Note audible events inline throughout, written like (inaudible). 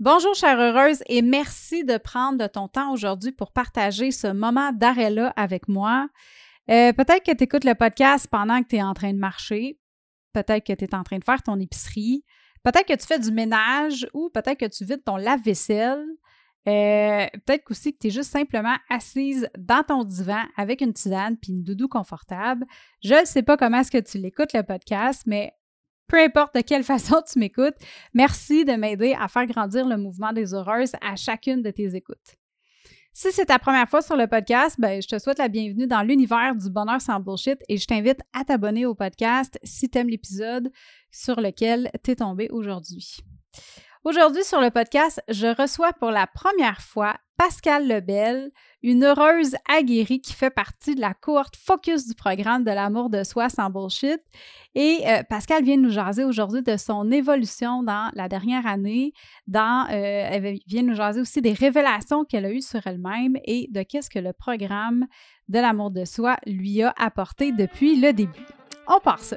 Bonjour, chère heureuse, et merci de prendre de ton temps aujourd'hui pour partager ce moment d'arrêt-là avec moi. Euh, peut-être que tu écoutes le podcast pendant que tu es en train de marcher, peut-être que tu es en train de faire ton épicerie, peut-être que tu fais du ménage ou peut-être que tu vides ton lave-vaisselle. Euh, peut-être aussi que tu es juste simplement assise dans ton divan avec une tisane puis une doudou confortable. Je ne sais pas comment est-ce que tu l'écoutes le podcast, mais peu importe de quelle (laughs) façon tu m'écoutes, merci de m'aider à faire grandir le mouvement des heureuses à chacune de tes écoutes. Si c'est ta première fois sur le podcast, ben, je te souhaite la bienvenue dans l'univers du bonheur sans bullshit et je t'invite à t'abonner au podcast si tu aimes l'épisode sur lequel tu es tombé aujourd'hui. Aujourd'hui sur le podcast, je reçois pour la première fois Pascal Lebel, une heureuse aguerrie qui fait partie de la cohorte focus du programme de l'amour de soi sans bullshit. Et euh, Pascal vient nous jaser aujourd'hui de son évolution dans la dernière année, euh, elle vient nous jaser aussi des révélations qu'elle a eues sur elle-même et de qu'est-ce que le programme de l'amour de soi lui a apporté depuis le début. On part ça.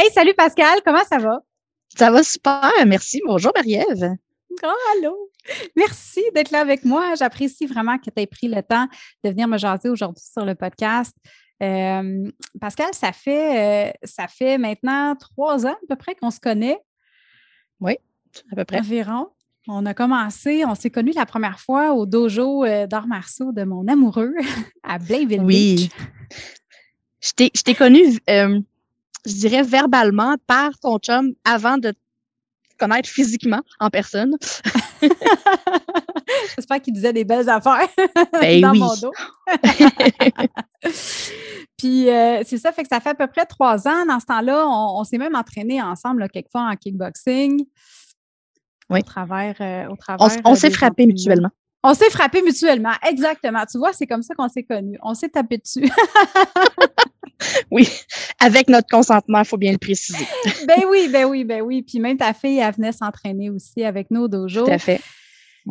Hey, salut Pascal, comment ça va? Ça va super, merci. Bonjour Marie-Ève. Oh, allô! Merci d'être là avec moi. J'apprécie vraiment que tu aies pris le temps de venir me jaser aujourd'hui sur le podcast. Euh, Pascal, ça fait, euh, ça fait maintenant trois ans à peu près qu'on se connaît. Oui, à peu près. Environ. On a commencé, on s'est connus la première fois au dojo euh, d'art marceau de mon amoureux (laughs) à Blainville oui. Je t'ai connue je dirais verbalement par ton chum avant de te connaître physiquement en personne. (laughs) J'espère qu'il disait des belles affaires ben (laughs) dans mon dos. (laughs) Puis euh, c'est ça, fait que ça fait à peu près trois ans. Dans ce temps-là, on, s'est même entraîné ensemble quelquefois en kickboxing. Oui. Au travers. Euh, au travers on, s'est frappé mutuellement. On s'est frappé mutuellement, exactement. Tu vois, c'est comme ça qu'on s'est connus. On s'est tapé dessus. (laughs) oui, avec notre consentement, il faut bien le préciser. ben oui, ben oui, ben oui. Puis même ta fille, elle venait s'entraîner aussi avec nous au dojo. Tout à fait.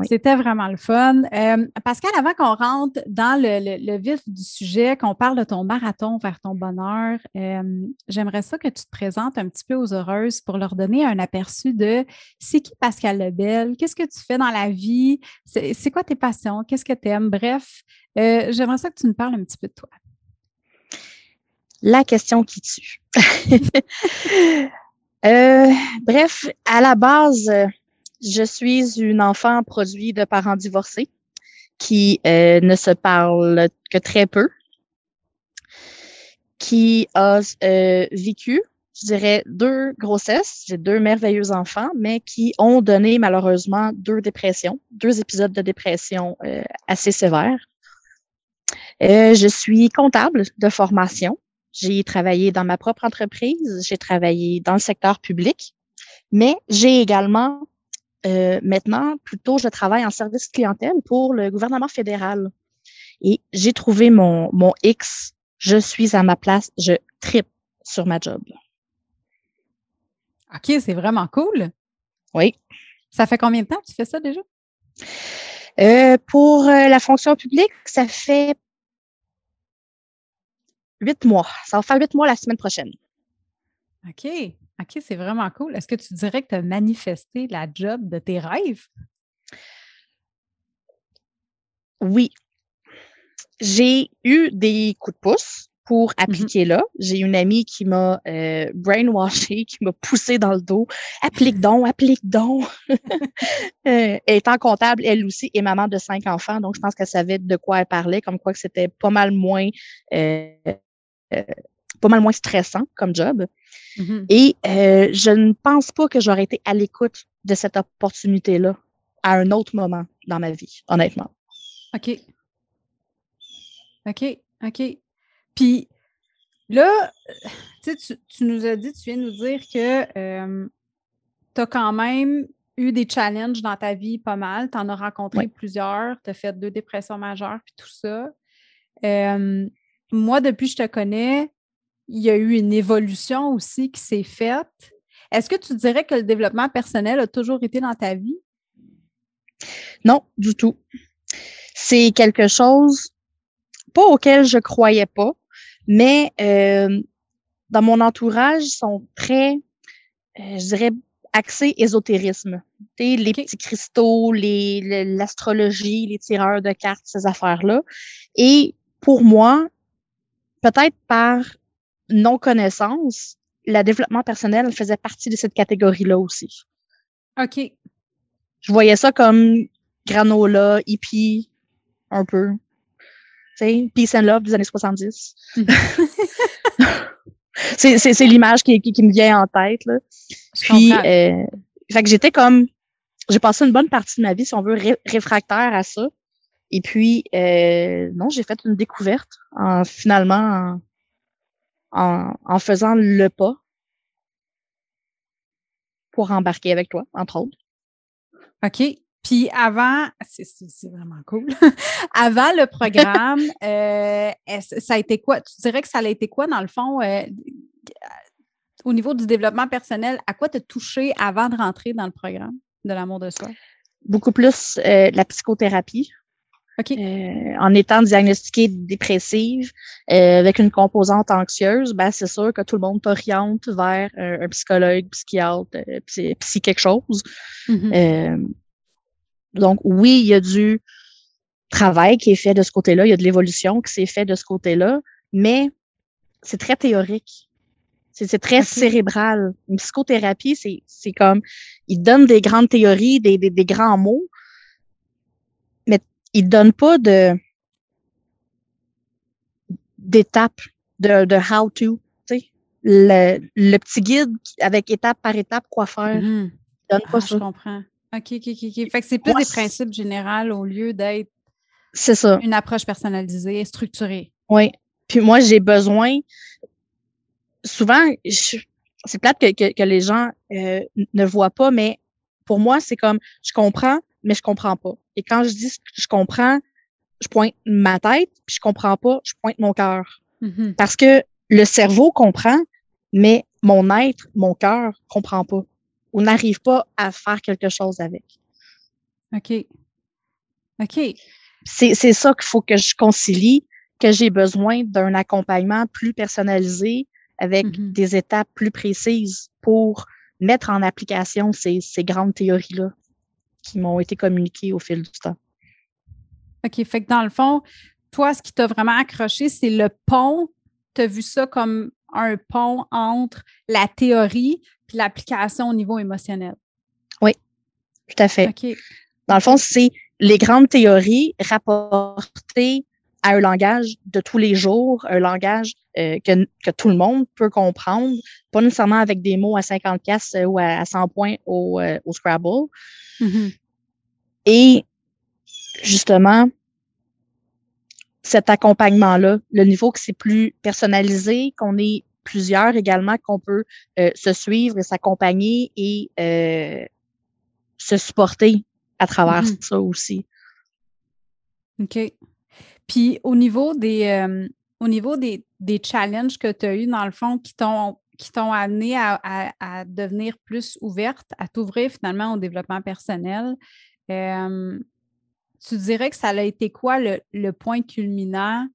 C'était vraiment le fun. Euh, Pascal, avant qu'on rentre dans le, vif du sujet, qu'on parle de ton marathon vers ton bonheur, euh, j'aimerais ça que tu te présentes un petit peu aux heureuses pour leur donner un aperçu de c'est qui Pascal Lebel, qu'est-ce que tu fais dans la vie, c'est quoi tes passions, qu'est-ce que tu aimes. Bref, euh, j'aimerais ça que tu nous parles un petit peu de toi. La question qui tue. (laughs) bref, à la base, je suis une enfant produit de parents divorcés qui euh, ne se parle que très peu, qui a euh, vécu, je dirais, deux grossesses. J'ai deux merveilleux enfants, mais qui ont donné malheureusement deux dépressions, deux épisodes de dépression euh, assez sévères. je suis comptable de formation. J'ai travaillé dans ma propre entreprise, j'ai travaillé dans le secteur public, mais j'ai également euh, maintenant, plutôt, je travaille en service clientèle pour le gouvernement fédéral. Et j'ai trouvé mon, mon X. Je suis à ma place. Je tripe sur ma job. OK, c'est vraiment cool. Oui. Ça fait combien de temps que tu fais ça déjà? Euh, pour euh, la fonction publique, ça fait huit mois. Ça va faire huit mois la semaine prochaine. OK. OK, c'est vraiment cool. Est-ce que tu dirais que tu as manifesté la job de tes rêves? Oui. J'ai eu des coups de pouce pour mm-hmm. appliquer là. J'ai une amie qui m'a euh, brainwashé, (laughs) qui m'a poussé dans le dos. Applique donc, applique donc. (laughs) euh, étant comptable, elle aussi, et maman de cinq enfants, donc je pense qu'elle savait de quoi elle parlait, comme quoi que c'était pas mal moins euh, euh pas mal moins stressant comme job. Mm-hmm. Et euh, je ne pense pas que j'aurais été à l'écoute de cette opportunité-là à un autre moment dans ma vie, honnêtement. OK. OK. OK. Puis là, tu, tu nous as dit, tu viens nous dire que euh, tu as quand même eu des challenges dans ta vie pas mal. Tu en as rencontré plusieurs. Tu as fait deux dépressions majeures, puis tout ça. Euh, moi, depuis que je te connais, il y a eu une évolution aussi qui s'est faite. Est-ce que tu dirais que le développement personnel a toujours été dans ta vie? Non, du tout. C'est quelque chose pas auquel je croyais pas, mais euh, dans mon entourage, ils sont très, euh, je dirais, axés ésotérisme. les petits cristaux, les, l'astrologie, les tireurs de cartes, ces affaires-là. Et pour moi, peut-être par non-connaissance, le développement personnel faisait partie de cette catégorie-là aussi. OK. Je voyais ça comme granola, hippie, un peu. Tu sais, peace and love des années 70. (laughs) c'est l'image qui, qui, me vient en tête. Là. Puis, euh, fait que j'étais comme, j'ai passé une bonne partie de ma vie, si on veut, réfractaire à ça. Et puis, euh, non, j'ai fait une découverte en finalement en, en, faisant le pas pour embarquer avec toi, entre autres. OK. Puis avant, c'est vraiment cool. (laughs) avant le programme, (laughs) euh, ça a été quoi? Tu dirais que ça a été quoi, dans le fond, euh, au niveau du développement personnel? À quoi te touché avant de rentrer dans le programme de l'amour de soi? Beaucoup plus euh, la psychothérapie. OK. en étant diagnostiquée dépressive avec une composante anxieuse, ben c'est sûr que tout le monde t'oriente vers un psychologue, psychiatre, psy, quelque chose. Mm-hmm. Donc, oui, il y a du travail qui est fait de ce côté-là, il y a de l'évolution qui s'est fait de ce côté-là, mais c'est très théorique. C'est très cérébral. Une psychothérapie, c'est comme, il donne des grandes théories, des, des, grands mots, il donne pas de d'étapes, de, de how to. Le, le petit guide avec étape par étape quoi faire. Mm-hmm. Il donne pas ah, ça. Je comprends. OK, OK, OK. Fait que c'est plus des principes généraux au lieu d'être c'est ça. une approche personnalisée et structurée. Oui. Puis moi, j'ai besoin. Souvent, c'est plate que, que, les gens euh, ne voient pas, mais pour moi, c'est comme je comprends, mais je comprends pas. Et quand je dis je comprends, je pointe ma tête, puis je comprends pas, je pointe mon cœur. Mm-hmm. Parce que le cerveau comprend, mais mon être, mon cœur, comprend pas ou n'arrive pas à faire quelque chose avec. OK. OK. C'est ça qu'il faut que je concilie, que j'ai besoin d'un accompagnement plus personnalisé avec mm-hmm. des étapes plus précises pour mettre en application ces, ces grandes théories-là qui m'ont été communiquées au fil du temps. OK. Fait que dans le fond, toi, ce qui t'a vraiment accroché, c'est le pont. Tu as vu ça comme un pont entre la théorie puis l'application au niveau émotionnel. Oui, tout à fait. Dans le fond, c'est les grandes théories rapportées à un langage de tous les jours, un langage euh, que, que, tout le monde peut comprendre, pas nécessairement avec des mots à 50 pièces ou à, 100 points au, euh, au Scrabble. Mm-hmm. Et justement, cet accompagnement-là, le niveau que c'est plus personnalisé, qu'on est plusieurs également qu'on peut euh, se suivre et s'accompagner et euh, se supporter à travers mm-hmm. ça aussi. OK. Puis au niveau des euh, au niveau des, challenges que tu as eu dans le fond qui t'ont qui t'ont amené à, devenir plus ouverte, à t'ouvrir finalement au développement personnel, tu dirais que ça a été quoi le, point culminant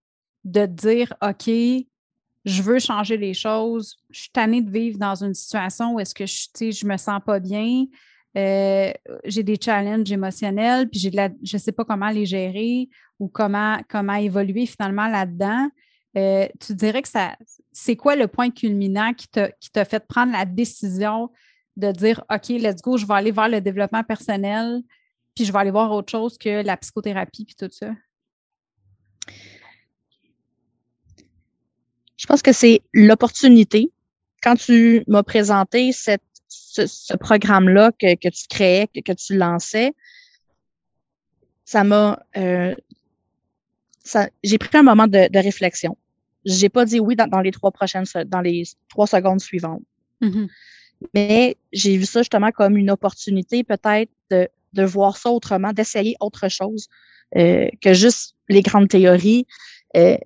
de dire OK, je veux changer les choses, je suis tannée de vivre dans une situation où est-ce que je, je me sens pas bien, euh, j'ai des challenges émotionnels, puis j'ai je ne sais pas comment les gérer ou comment, comment évoluer finalement là-dedans. Euh, tu dirais que ça, c'est quoi le point culminant qui t'a, qui t'a fait prendre la décision de dire OK, let's go, je vais aller vers le développement personnel, puis je vais aller voir autre chose que la psychothérapie puis tout ça? Je pense que c'est l'opportunité. Quand tu m'as présenté ce, programme-là que, que, tu créais, que, que tu lançais, ça m'a euh, j'ai pris un moment de, de réflexion. J'ai pas dit oui dans, dans, les trois prochaines dans les trois secondes suivantes. Mm-hmm. Mais j'ai vu ça justement comme une opportunité peut-être de, de voir ça autrement, d'essayer autre chose euh, que juste les grandes théories. Euh,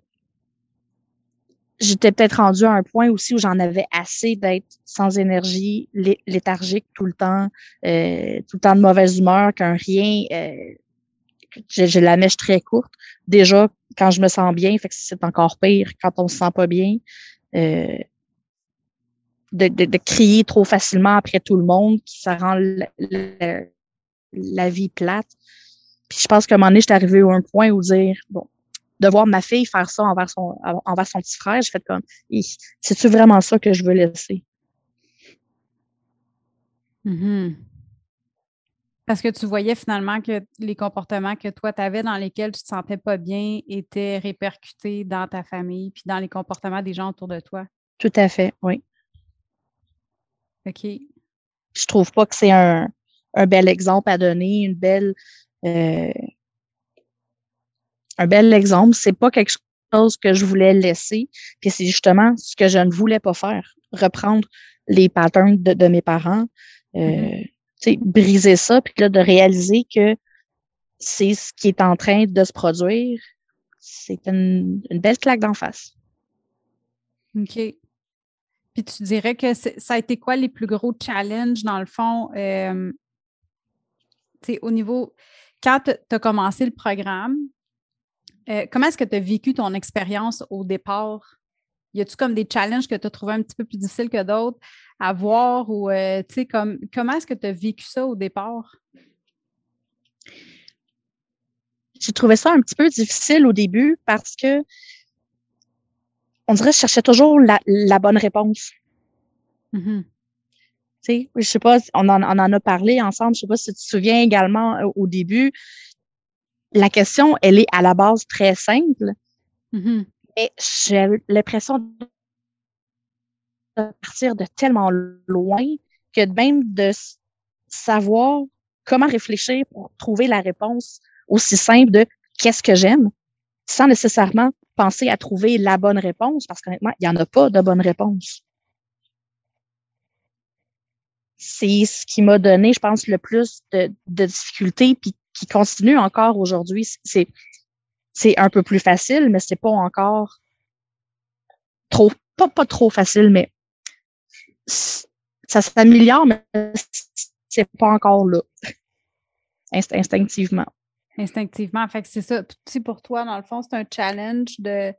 J'étais peut-être rendue à un point aussi où j'en avais assez d'être sans énergie, léthargique tout le temps, euh, tout le temps de mauvaise humeur, qu'un rien. J'ai la mèche très courte. Déjà, quand je me sens bien, fait que c'est encore pire quand on se sent pas bien. Euh, de, de, crier trop facilement après tout le monde, ça rend la, vie plate. Puis je pense qu'à un moment donné, j'étais arrivée à un point où dire, bon, de voir ma fille faire ça envers son, envers son petit frère, j'ai fait comme, c'est-tu vraiment ça que je veux laisser? Mm-hmm. Parce que tu voyais finalement que les comportements que toi, tu avais dans lesquels tu te sentais pas bien étaient répercutés dans ta famille puis dans les comportements des gens autour de toi? Tout à fait, oui. OK. Je trouve pas que c'est un, bel exemple à donner, une belle euh, un bel exemple. C'est pas quelque chose que je voulais laisser. Puis c'est justement ce que je ne voulais pas faire. Reprendre les patterns de, mes parents. Euh, mm-hmm briser ça, puis là, de réaliser que c'est ce qui est en train de se produire, c'est une, belle claque d'en face. OK. Puis tu dirais que ça a été quoi les plus gros challenges, dans le fond, euh, au niveau, quand tu as commencé le programme, euh, comment est-ce que tu as vécu ton expérience au départ? Y a-tu comme des challenges que tu as trouvé un petit peu plus difficiles que d'autres? À voir ou, euh, tu sais, comme, comment est-ce que tu as vécu ça au départ? J'ai trouvé ça un petit peu difficile au début parce que on dirait que je cherchais toujours la, bonne réponse. Mm-hmm. Tu sais, je sais pas, on en, on en, a parlé ensemble, je sais pas si tu te souviens également euh, au début. La question, elle est à la base très simple. Mais j'ai l'impression partir de tellement loin que même de savoir comment réfléchir pour trouver la réponse aussi simple de qu'est-ce que j'aime, sans nécessairement penser à trouver la bonne réponse, parce qu'honnêtement, il n'y en a pas de bonne réponse. C'est ce qui m'a donné, je pense, le plus de, de difficultés, puis qui continue encore aujourd'hui. C'est, c'est un peu plus facile, mais c'est pas encore trop, pas, pas trop facile, mais ça s'améliore, mais c'est pas encore là. instinctivement. Instinctivement. Fait que c'est ça. Si pour toi, dans le fond, c'est un challenge de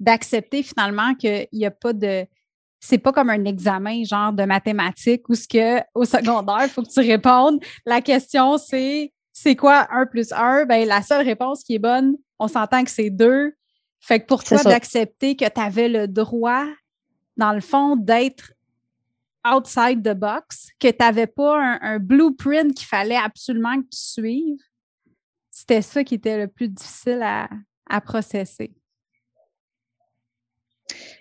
d'accepter finalement qu'il n'y a pas de. C'est pas comme un examen genre de mathématiques où ce que au secondaire, il faut que tu répondes. La question, c'est c'est quoi 1 plus 1? Ben, la seule réponse qui est bonne, on s'entend que c'est 2. Fait que pour toi, d'accepter que tu avais le droit, dans le fond, d'être outside the box, que tu n'avais pas un, blueprint qu'il fallait absolument que tu suives, c'était ça qui était le plus difficile à, à processer.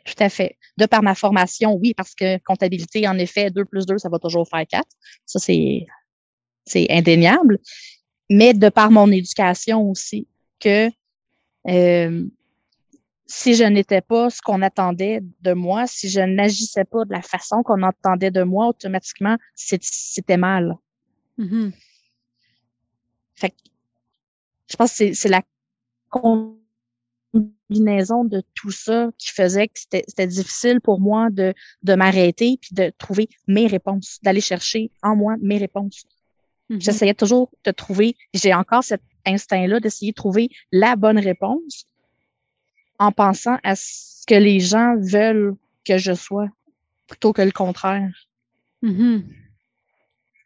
Tout à fait. De par ma formation, oui, parce que comptabilité, en effet, 2 plus 2, ça va toujours faire 4. Ça, c'est, indéniable. Mais de par mon éducation aussi, que euh, si je n'étais pas ce qu'on attendait de moi, si je n'agissais pas de la façon qu'on attendait de moi, automatiquement, c'était mal. Mm-hmm. Fait que, je pense que c'est la combinaison de tout ça qui faisait que c'était difficile pour moi de, de m'arrêter puis de trouver mes réponses, d'aller chercher en moi mes réponses. Mm-hmm. J'essayais toujours de trouver, j'ai encore cet instinct-là d'essayer de trouver la bonne réponse, en pensant à ce que les gens veulent que je sois plutôt que le contraire. Mm-hmm.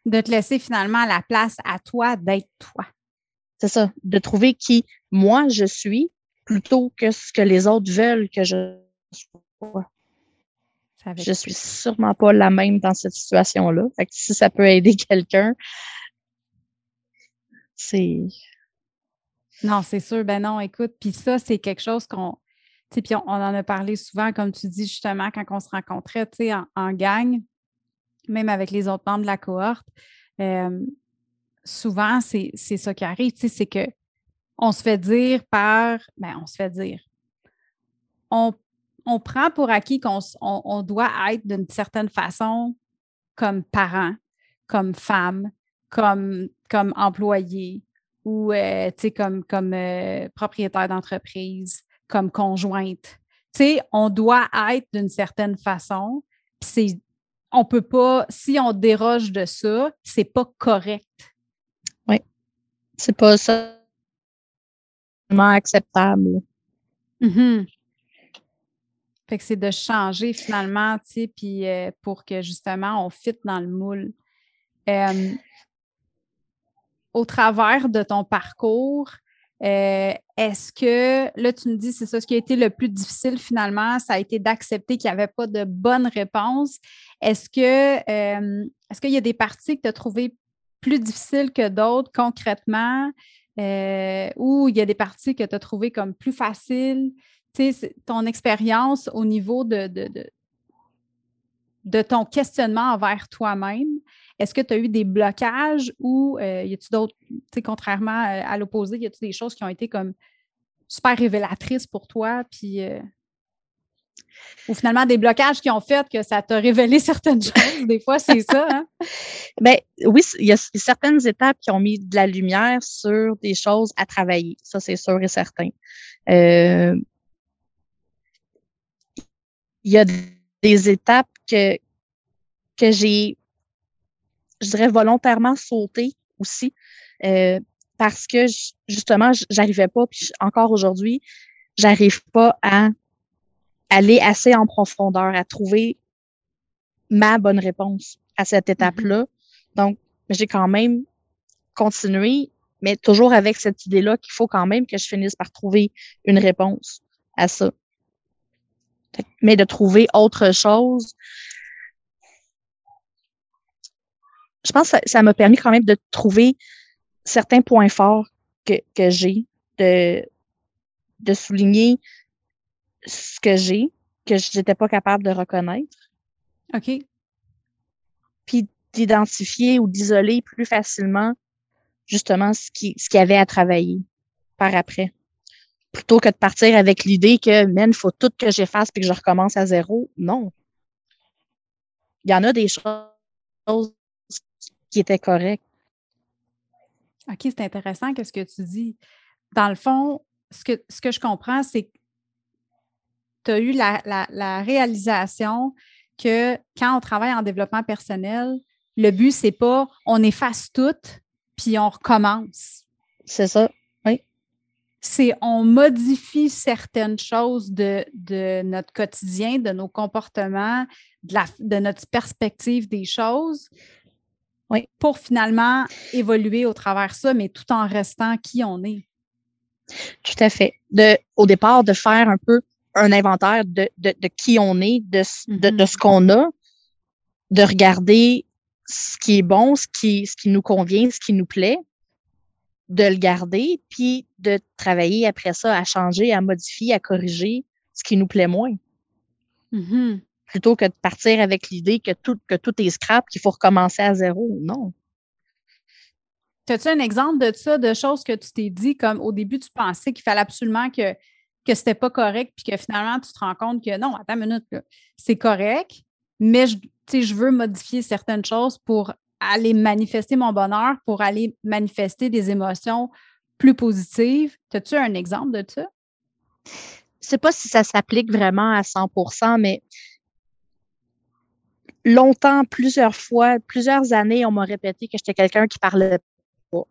De te laisser finalement la place à toi d'être toi. C'est ça, de trouver qui moi je suis plutôt que ce que les autres veulent que je sois. Je suis sûrement pas la même dans cette situation-là. si ça peut aider (laughs) quelqu'un, c'est. Non, c'est sûr. Ben non, écoute, puis ça, c'est quelque chose qu'on. Puis on, en a parlé souvent, comme tu dis justement, quand on se rencontrait en, en gang, même avec les autres membres de la cohorte. Euh, souvent, c'est ça qui arrive, c'est que on se fait dire par, ben, on se fait dire, on, prend pour acquis qu'on on, doit être d'une certaine façon comme parent, comme femme, comme employé ou euh, comme, comme euh, propriétaire d'entreprise, comme conjointe. on doit être d'une certaine façon. C'est on peut pas, si on déroge de ça, c'est pas correct. Oui. C'est pas ça acceptable. Mm-hmm. Fait que c'est de changer finalement, tu sais, puis euh, pour que justement on fitte dans le moule. Au travers de ton parcours, euh, est-ce que, là, tu me dis, c'est ça, ce qui a été le plus difficile finalement, ça a été d'accepter qu'il n'y avait pas de bonne réponse. Est-ce que, euh, est-ce qu'il y a des parties que tu as trouvées plus difficiles que d'autres concrètement euh, ou il y a des parties que tu as trouvées comme plus faciles? Tu sais, ton expérience au niveau de, de, de ton questionnement envers toi-même, est-ce que tu as eu des blocages ou euh, y a-t-il d'autres, contrairement euh, à l'opposé, y a-t-il des choses qui ont été comme super révélatrices pour toi, puis euh, ou finalement des blocages qui ont fait que ça t'a révélé (laughs) certaines choses. Des fois, c'est ça. Hein? (laughs) Bien, oui, il y a certaines étapes qui ont mis de la lumière sur des choses à travailler. Ça, c'est sûr et certain. il y a des étapes que, que j'ai je dirais, volontairement sauter aussi. Euh, parce que justement, j'arrivais pas, puis encore aujourd'hui, j'arrive pas à aller assez en profondeur, à trouver ma bonne réponse à cette mm-hmm. étape-là. Donc, j'ai quand même continué, mais toujours avec cette idée-là qu'il faut quand même que je finisse par trouver une réponse à ça. Mais de trouver autre chose, je pense que ça m'a permis quand même de trouver certains points forts que, que j'ai, de, de souligner ce que j'ai, que je n'étais pas capable de reconnaître. OK. Puis d'identifier ou d'isoler plus facilement justement ce qui ce qu'il y avait à travailler par après. Plutôt que de partir avec l'idée que, man, il faut tout que j'efface puis que je recommence à zéro. Non. Il y en a des choses qui était correct. OK, c'est intéressant que ce que tu dis. Dans le fond, ce que, ce que je comprends, c'est que tu as eu la, réalisation que quand on travaille en développement personnel, le but, c'est pas on efface tout puis on recommence. C'est ça, oui. C'est on modifie certaines choses de, de, notre quotidien, de nos comportements, de, la, de notre perspective des choses, oui. Pour finalement évoluer au travers ça, mais tout en restant qui on est. Tout à fait. De, au départ, de faire un peu un inventaire de, de, de qui on est, de, de, de, ce mm-hmm. qu'on a, de regarder ce qui est bon, ce qui, ce qui nous convient, ce qui nous plaît, de le garder, puis de travailler après ça à changer, à modifier, à corriger ce qui nous plaît moins. Mm-hmm plutôt que de partir avec l'idée que tout, que tout est scrap, qu'il faut recommencer à zéro. Non. As-tu un exemple de ça, de choses que tu t'es dit, comme au début, tu pensais qu'il fallait absolument que, que c'était pas correct, puis que finalement, tu te rends compte que non, attends une minute, c'est correct, mais je, je veux modifier certaines choses pour aller manifester mon bonheur, pour aller manifester des émotions plus positives. As-tu un exemple de ça? Je ne sais pas si ça s'applique vraiment à 100% mais longtemps, plusieurs fois, plusieurs années, on m'a répété que j'étais quelqu'un qui parlait pas.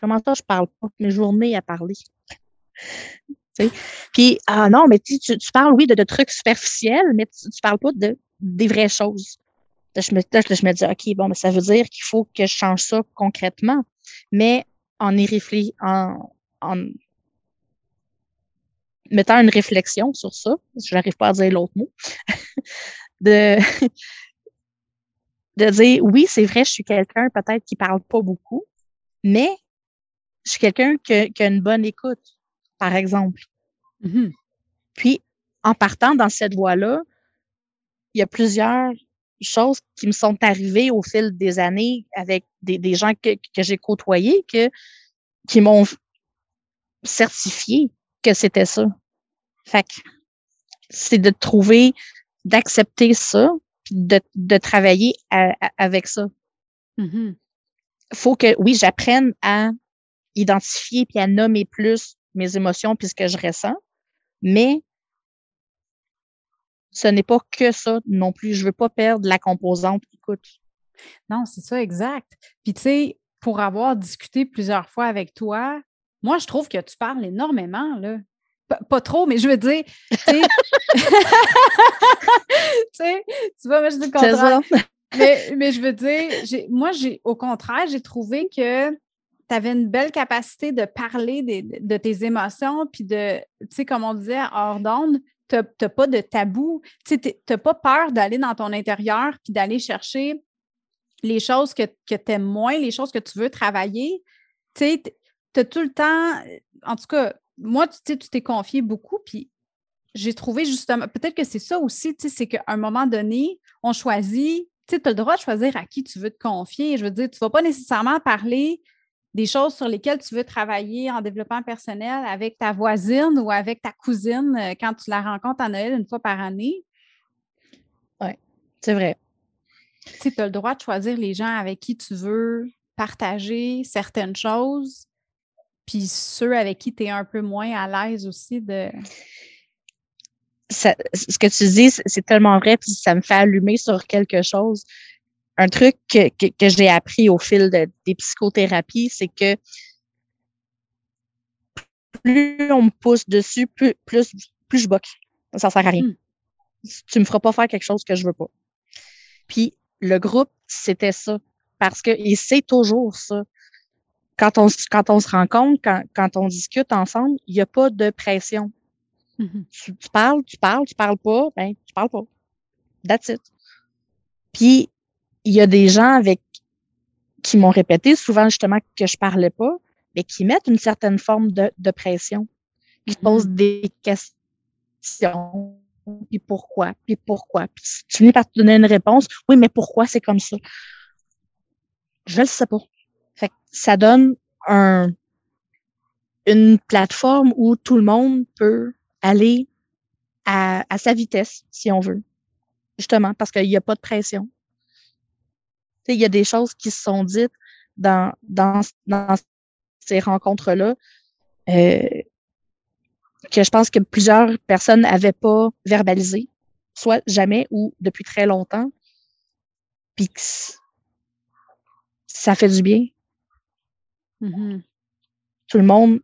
Comment ça, je parle pas? Mes journées à parler. Puis, ah non, mais tu, tu parles, oui, de, trucs superficiels, mais tu, tu parles pas de des vraies choses. je, me, je me dis, OK, bon, mais ça veut dire qu'il faut que je change ça concrètement. Mais en y réfléchissant, en, en, mettant une réflexion sur ça, je n'arrive pas à dire l'autre mot, (laughs) de, (laughs) de dire oui, c'est vrai, je suis quelqu'un peut-être qui parle pas beaucoup, mais je suis quelqu'un qui, a une bonne écoute, par exemple. Mm-hmm. Puis, en partant dans cette voie-là, il y a plusieurs choses qui me sont arrivées au fil des années avec des, des gens que, que j'ai côtoyés que, qui m'ont certifié que c'était ça. Fait que c'est de trouver, d'accepter ça, de, de travailler avec ça. Mm-hmm. Faut que, oui, j'apprenne à identifier puis à nommer plus mes émotions puis ce que je ressens, mais ce n'est pas que ça non plus. Je veux pas perdre la composante écoute. Non, c'est ça, exact. Puis tu sais, pour avoir discuté plusieurs fois avec toi, moi, je trouve que tu parles énormément, là. Pas, trop, mais je veux dire, tu sais, (laughs) tu vois, moi, je dis le contraire. Mais, mais, je veux dire, moi, j'ai au contraire, j'ai trouvé que tu avais une belle capacité de parler de tes émotions, puis de, tu sais, comme on disait, hors d'onde, tu n'as pas de tabou. Tu n'as pas peur d'aller dans ton intérieur puis d'aller chercher les choses que, que tu aimes moins, les choses que tu veux travailler. Tu sais, tu as tout le temps, en tout cas, moi, tu t'es confié beaucoup, puis j'ai trouvé justement, peut-être que c'est ça aussi, tu sais, c'est qu'à un moment donné, on choisit, tu sais, tu as le droit de choisir à qui tu veux te confier. Je veux dire, tu ne vas pas nécessairement parler des choses sur lesquelles tu veux travailler en développement personnel avec ta voisine ou avec ta cousine euh, quand tu la rencontres à Noël une fois par année. Oui, c'est vrai. Tu as le droit de choisir les gens avec qui tu veux partager certaines choses, puis ceux avec qui tu es un peu moins à l'aise aussi de. ce que tu dis, c'est tellement vrai, puis ça me fait allumer sur quelque chose un truc que, que, j'ai appris au fil de, des psychothérapies, c'est que plus on me pousse dessus, plus, plus, plus je boque. Ça sert à rien. Hmm. Tu me feras pas faire quelque chose que je veux pas. Puis le groupe, c'était ça. Parce que, et c'est toujours ça. Quand on, quand on se rencontre, quand, quand on discute ensemble, il n'y a pas de pression. Hmm. tu, tu, parles, tu parles, tu parles pas, ben, tu parles pas. That's it. Puis, il y a des gens avec qui m'ont répété souvent justement que je parlais pas, mais qui mettent une certaine forme de, de pression, qui mm-hmm. posent des questions, puis pourquoi, puis pourquoi? Puis tu finis par te donner une réponse, oui, mais pourquoi c'est comme ça? Je le sais pas. Fait que ça donne un, une plateforme où tout le monde peut aller à, à sa vitesse, si on veut. Justement, parce qu'il n'y a pas de pression il y a des choses qui se sont dites dans, dans, ces rencontres-là euh, que je pense que plusieurs personnes n'avaient pas verbalisé, soit jamais ou depuis très longtemps. Puis ça fait du bien. Mm-hmm. Tout le monde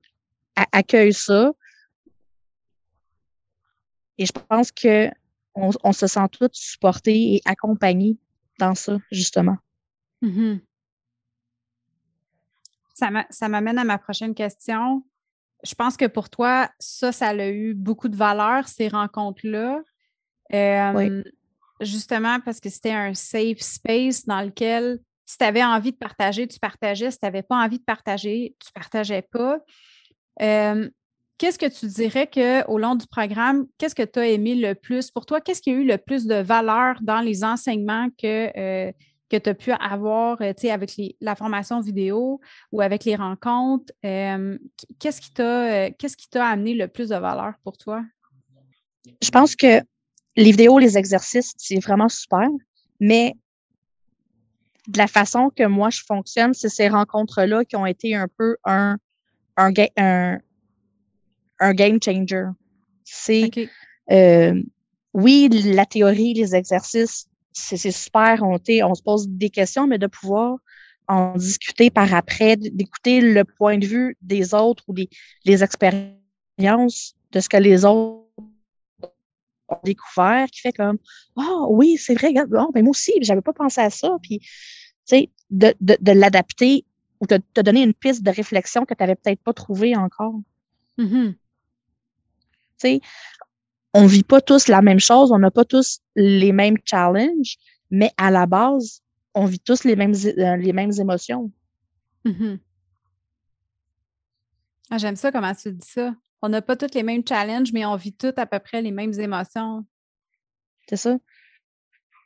accueille ça. Et je pense que on, on se sent tous supportés et accompagnés dans ça, justement. Mm-hmm. Ça m'amène à ma prochaine question. Je pense que pour toi, ça, ça a eu beaucoup de valeur, ces rencontres-là. oui. Justement parce que c'était un safe space dans lequel, si tu avais envie de partager, tu partageais. Si tu n'avais pas envie de partager, tu ne partageais pas. qu'est-ce que tu dirais qu'au long du programme, qu'est-ce que tu as aimé le plus? Pour toi, qu'est-ce qui a eu le plus de valeur dans les enseignements que que tu as pu avoir avec la formation vidéo ou avec les rencontres? Qu'est-ce qui t'a qu'est-ce qui t'a amené le plus de valeur pour toi? Je pense que les vidéos, les exercices, c'est vraiment super, mais de la façon que moi je fonctionne, c'est ces rencontres-là qui ont été un peu un, un, un, game changer. C'est oui, la théorie, les exercices, c'est super, on, on se pose des questions, mais de pouvoir en discuter par après, d'écouter le point de vue des autres ou des, les expériences de ce que les autres ont découvert, qui fait comme Oh oui, c'est vrai, oh, ben moi aussi, j'avais pas pensé à ça. Puis, tu sais, de, de, de l'adapter ou de te donner une piste de réflexion que tu n'avais peut-être pas trouvée encore. Mm-hmm. sais, on vit pas tous la même chose, on n'a pas tous les mêmes challenges, mais à la base, on vit tous les mêmes, euh, les mêmes émotions. Mm-hmm. Ah, J'aime ça comment tu dis ça. On n'a pas tous les mêmes challenges, mais on vit tous à peu près les mêmes émotions. C'est ça.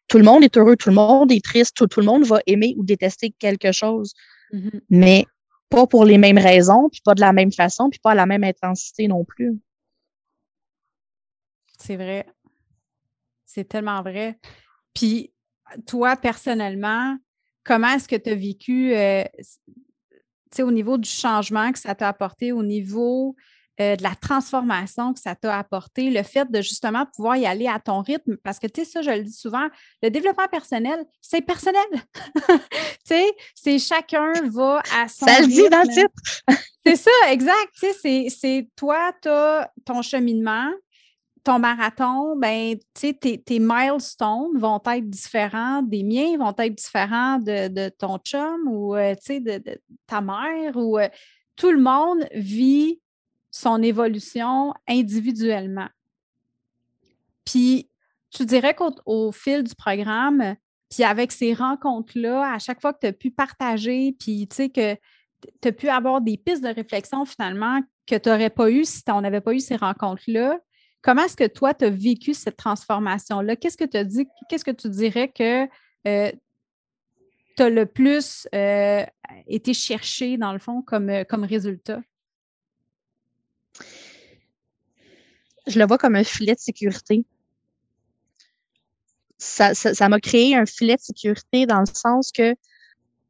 Tout le monde est heureux, tout le monde est triste, tout, le monde va aimer ou détester quelque chose. Mm-hmm. Mais pas pour les mêmes raisons, puis pas de la même façon, puis pas à la même intensité non plus. C'est vrai. C'est tellement vrai. Puis, toi, personnellement, comment est-ce que tu as vécu, euh, au niveau du changement que ça t'a apporté, au niveau euh, de la transformation que ça t'a apporté, le fait de justement pouvoir y aller à ton rythme, parce que, tu sais, ça, je le dis souvent, le développement personnel, c'est personnel. (laughs) tu sais, c'est chacun va à son Ça le dit dans le titre. c'est ça, exact. Tu sais, c'est toi, tu as ton cheminement, ton marathon, ben, tu sais, tes, milestones vont être différents des miens, vont être différents de, ton chum ou, euh, tu sais, de, ta mère ou euh, tout le monde vit son évolution individuellement. Puis, tu dirais qu'au fil du programme, puis avec ces rencontres-là, à chaque fois que tu as pu partager, puis tu sais que tu as pu avoir des pistes de réflexion finalement que tu n'aurais pas eu si on n'avait pas eu ces rencontres-là, Comment est-ce que toi, tu as vécu cette transformation-là? Qu'est-ce que tu dit, qu'est-ce que tu dirais que euh, tu as le plus euh, été cherché, dans le fond, comme, euh, comme résultat? Je le vois comme un filet de sécurité. Ça, m'a créé un filet de sécurité dans le sens que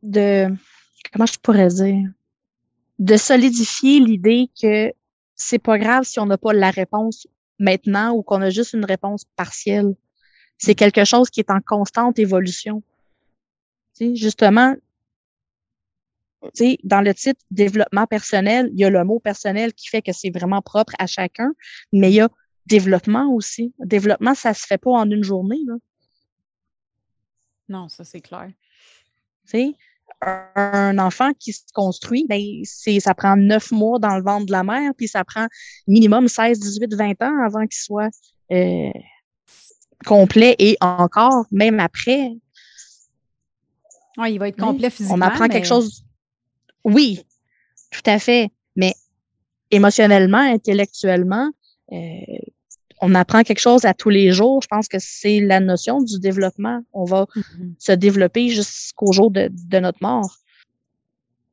de comment je pourrais dire? De solidifier l'idée que c'est pas grave si on n'a pas la réponse maintenant ou qu'on a juste une réponse partielle. C'est quelque chose qui est en constante évolution. Tu justement, tu dans le titre développement personnel, il y a le mot personnel qui fait que c'est vraiment propre à chacun, mais il y a développement aussi. Développement, ça se fait pas en une journée. Là. Non, ça c'est clair. Tu un enfant qui se construit, ben, c'est, ça prend neuf mois dans le ventre de la mère, puis ça prend minimum 16, 18, 20 ans avant qu'il soit euh, complet et encore, même après. Oui, il va être complet physiquement. On apprend quelque chose. Oui, tout à fait. Mais émotionnellement, intellectuellement, euh, on apprend quelque chose à tous les jours. Je pense que c'est la notion du développement. On va mm-hmm. se développer jusqu'au jour de, notre mort.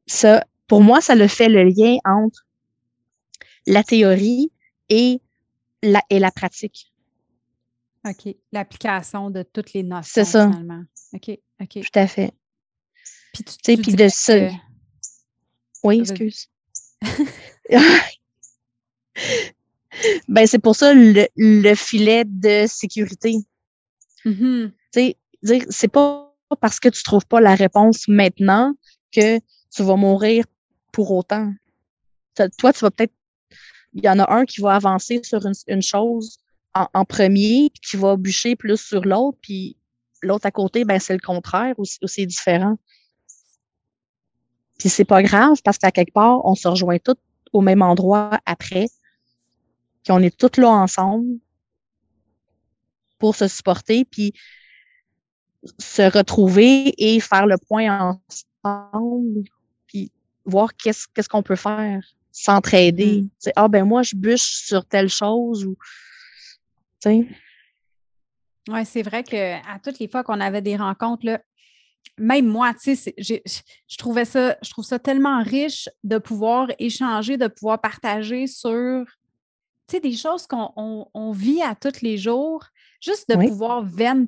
Ça, pour moi, ça le fait le lien entre la théorie et la, et la pratique. OK. L'application de toutes les notions. C'est ça. Finalement. OK. OK. Tout à fait. Puis, tu, puis de ça. Oui, excuse. (laughs) (laughs) ben c'est pour ça le, filet de sécurité. Tu sais, c'est pas parce que tu trouves pas la réponse maintenant que tu vas mourir pour autant. Toi, tu vas peut-être. Il y en a un qui va avancer sur une, chose en, premier, puis qui va bûcher plus sur l'autre, puis l'autre à côté, ben c'est le contraire ou, c'est différent. Puis c'est pas grave parce qu'à quelque part, on se rejoint tous au même endroit après qu'on est toutes là ensemble pour se supporter, puis se retrouver et faire le point ensemble, puis voir qu'est-ce qu'est-ce qu'on peut faire, s'entraider. Mm. Ah ben moi, je bûche sur telle chose ou Oui, c'est vrai qu'à toutes les fois qu'on avait des rencontres, là, même moi, tu sais, je trouvais ça, je trouve ça tellement riche de pouvoir échanger, de pouvoir partager sur tu sais, des choses qu'on vit à tous les jours, juste de pouvoir vent.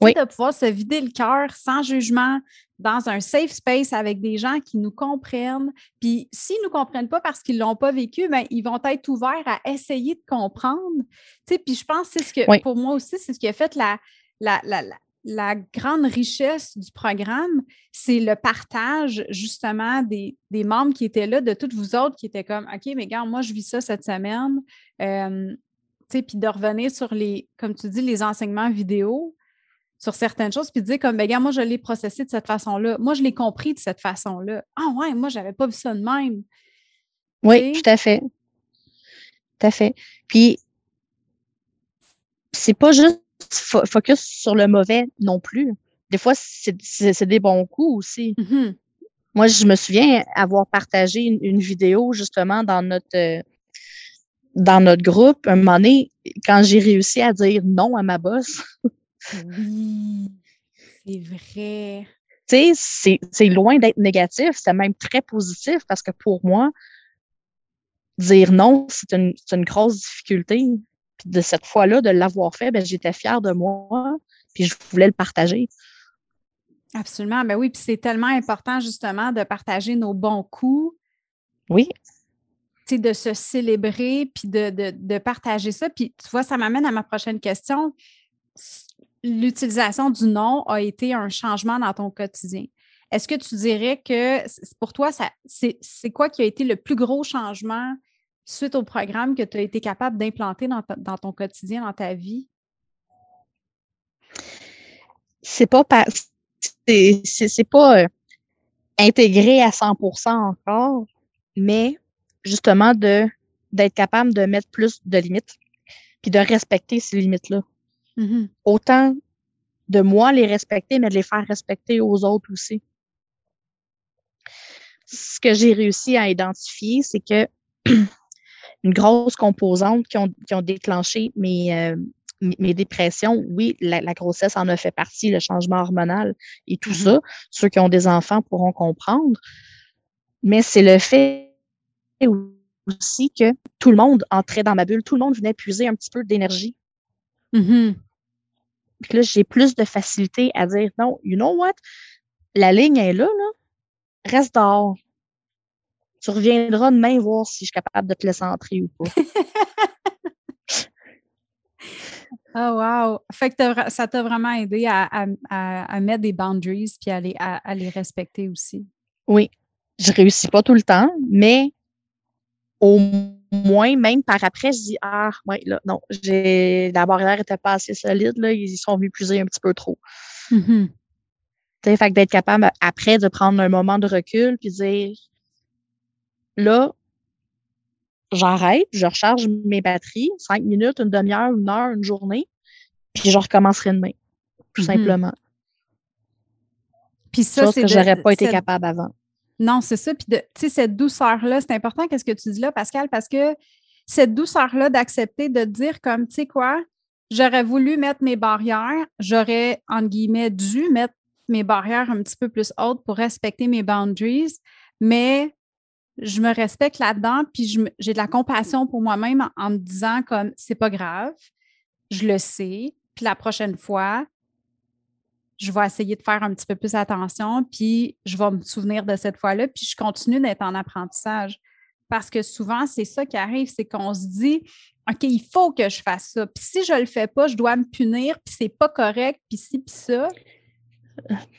Oui. De pouvoir se vider le cœur sans jugement, dans un safe space avec des gens qui nous comprennent. Puis s'ils ne nous comprennent pas parce qu'ils ne l'ont pas vécu, bien, ils vont être ouverts à essayer de comprendre. Tu sais, puis je pense que c'est ce que, pour moi aussi, c'est ce qui a fait la, la, la, la grande richesse du programme, c'est le partage justement des, membres qui étaient là, de toutes vous autres qui étaient comme OK, mais gars, moi, je vis ça cette semaine. Euh, puis de revenir sur les, comme tu dis, les enseignements vidéo sur certaines choses, puis de dire comme, ben, gars, moi, je l'ai processé de cette façon-là. Moi, je l'ai compris de cette façon-là. Ah ouais, moi, je n'avais pas vu ça de même. Oui, tout à fait. tout à fait. Puis, c'est pas juste focus sur le mauvais non plus. Des fois, c'est des bons coups aussi. Mm-hmm. Moi, je me souviens avoir partagé une, vidéo justement dans notre euh, dans notre groupe. Un moment donné, quand j'ai réussi à dire non à ma boss. oui, c'est vrai. Tu sais, c'est loin d'être négatif, c'est même très positif parce que pour moi, dire non, c'est une, une, grosse difficulté. Puis de cette fois-là, de l'avoir fait, ben, j'étais fière de moi, puis je voulais le partager. Absolument. Ben oui, puis c'est tellement important justement de partager nos bons coups. Oui. Tu sais, de se célébrer, puis de, de, partager ça. Puis tu vois, ça m'amène à ma prochaine question. L'utilisation du nom a été un changement dans ton quotidien. Est-ce que tu dirais que pour toi, c'est quoi qui a été le plus gros changement suite au programme que tu as été capable d'implanter dans, dans, ton quotidien, dans ta vie? C'est pas c'est pas euh, intégré à 100% encore, mais justement de d'être capable de mettre plus de limites, puis de respecter ces limites-là. Mm-hmm. Autant de moi les respecter, mais de les faire respecter aux autres aussi. Ce que j'ai réussi à identifier, c'est que (clears throat) une grosse composante qui ont, qui ont déclenché mes, euh, mes dépressions, oui, la, grossesse en a fait partie, le changement hormonal et tout mm-hmm. ça. Ceux qui ont des enfants pourront comprendre. Mais c'est le fait aussi que tout le monde entrait dans ma bulle, tout le monde venait puiser un petit peu d'énergie. Mm-hmm. Puis là, j'ai plus de facilité à dire non, you know what? La ligne est là, là. Reste dehors. Tu reviendras demain voir si je suis capable de te laisser entrer ou pas. Oh, (laughs) wow! Fait que ça t'a vraiment aidé à, mettre des boundaries puis à les, à, les respecter aussi. Oui. Je réussis pas tout le temps, mais au moins, même par après, je dis Ah, ouais, là, non, j'ai la barrière n'était pas assez solide, là, ils sont venus puiser un petit peu trop. Mm-hmm. Fait que d'être capable après de prendre un moment de recul puis dire là, j'arrête, je recharge mes batteries, cinq minutes, une demi-heure, une heure, une journée, puis je recommencerai demain, tout mm-hmm. simplement. Puis ça, c'est que j'aurais pas été capable avant. Non, c'est ça. Puis, tu sais, cette douceur-là, c'est important qu'est-ce que tu dis là, Pascal, parce que cette douceur-là d'accepter de dire comme, tu sais quoi, j'aurais voulu mettre mes barrières, j'aurais, entre guillemets, dû mettre mes barrières un petit peu plus hautes pour respecter mes boundaries, mais je me respecte là-dedans, puis j'ai de la compassion pour moi-même en, me disant comme c'est pas grave, je le sais, puis la prochaine fois, je vais essayer de faire un petit peu plus attention, puis je vais me souvenir de cette fois-là, puis je continue d'être en apprentissage. Parce que souvent, c'est ça qui arrive, c'est qu'on se dit OK, il faut que je fasse ça. Puis si je le fais pas, je dois me punir, puis c'est pas correct, puis ci, puis ça.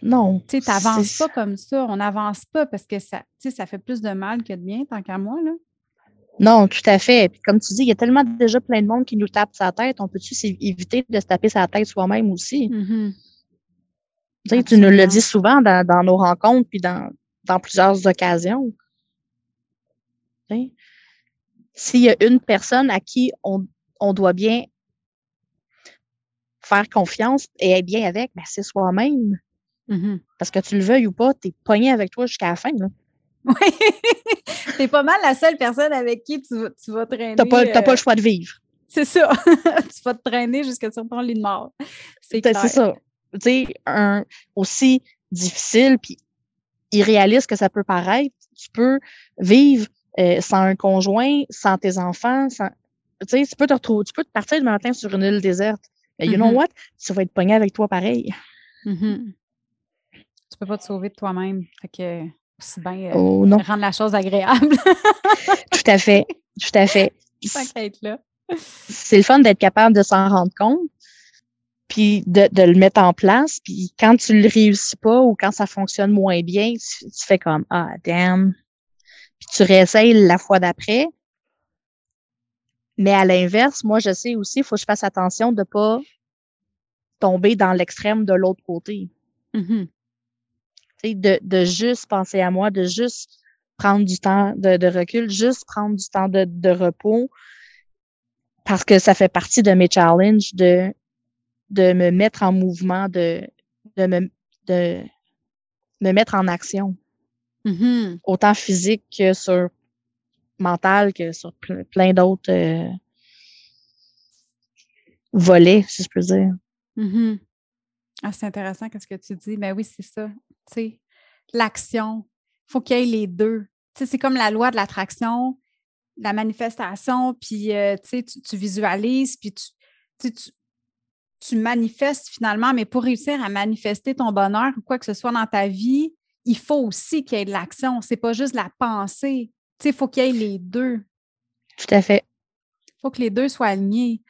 Non. Tu sais, n'avances pas comme ça. On n'avance pas parce que ça, ça fait plus de mal que de bien, tant qu'à moi. Là. Non, tout à fait. Puis comme tu dis, il y a tellement déjà plein de monde qui nous tape sa tête. On peut-tu éviter de se taper sa tête soi-même aussi? Mm-hmm. Tu, nous le dis souvent dans, nos rencontres puis dans, dans plusieurs occasions. S'il y a une personne à qui on, on doit bien faire confiance et être bien avec, ben c'est soi-même. Mm-hmm. Parce que tu le veuilles ou pas, tu es pogné avec toi jusqu'à la fin. Là. Oui. (laughs) tu pas mal la seule personne avec qui tu, tu vas traîner. Tu n'as pas, pas, le euh, choix de vivre. C'est ça. (laughs) tu vas te traîner jusqu'à sur ton lit de mort. C'est ça. Tu sais, un, aussi difficile puis irréaliste que ça peut paraître, tu peux vivre euh, sans un conjoint, sans tes enfants, sans, tu sais, tu peux te retrouver, tu peux te partir le matin sur une île déserte. Mais you know mm-hmm. what? Tu vas être pogné avec toi pareil. Mm-hmm. Tu peux pas te sauver de toi-même. Fait que c'est bien euh, oh, rendre la chose agréable. (laughs) tout à fait. Tout à fait. (laughs) C'est le fun d'être capable de s'en rendre compte, puis de, de, le mettre en place. Puis quand tu le réussis pas ou quand ça fonctionne moins bien, tu, fais comme Ah, damn. Puis tu réessayes la fois d'après. Mais à l'inverse, moi, je sais aussi, il faut que je fasse attention de ne pas tomber dans l'extrême de l'autre côté. Mm-hmm. de, de, juste penser à moi, de juste prendre du temps de, de recul, juste prendre du temps de, de repos, parce que ça fait partie de mes challenges de, de me mettre en mouvement, de, de, me, de me mettre en action. Mm-hmm. Autant physique que sur mental, que sur plein d'autres euh, volets, si je peux dire. Mm-hmm. Ah, c'est intéressant qu'est-ce que tu dis. Ben oui, c'est ça. Tu sais, l'action, il faut qu'il y ait les deux. Tu sais, c'est comme la loi de l'attraction, la manifestation, puis euh, tu, sais, tu visualises, puis tu, tu, tu manifestes finalement, mais pour réussir à manifester ton bonheur ou quoi que ce soit dans ta vie, il faut aussi qu'il y ait de l'action. C'est pas juste la pensée. Tu sais, il faut qu'il y ait les deux. Tout à fait. Il faut que les deux soient alignés.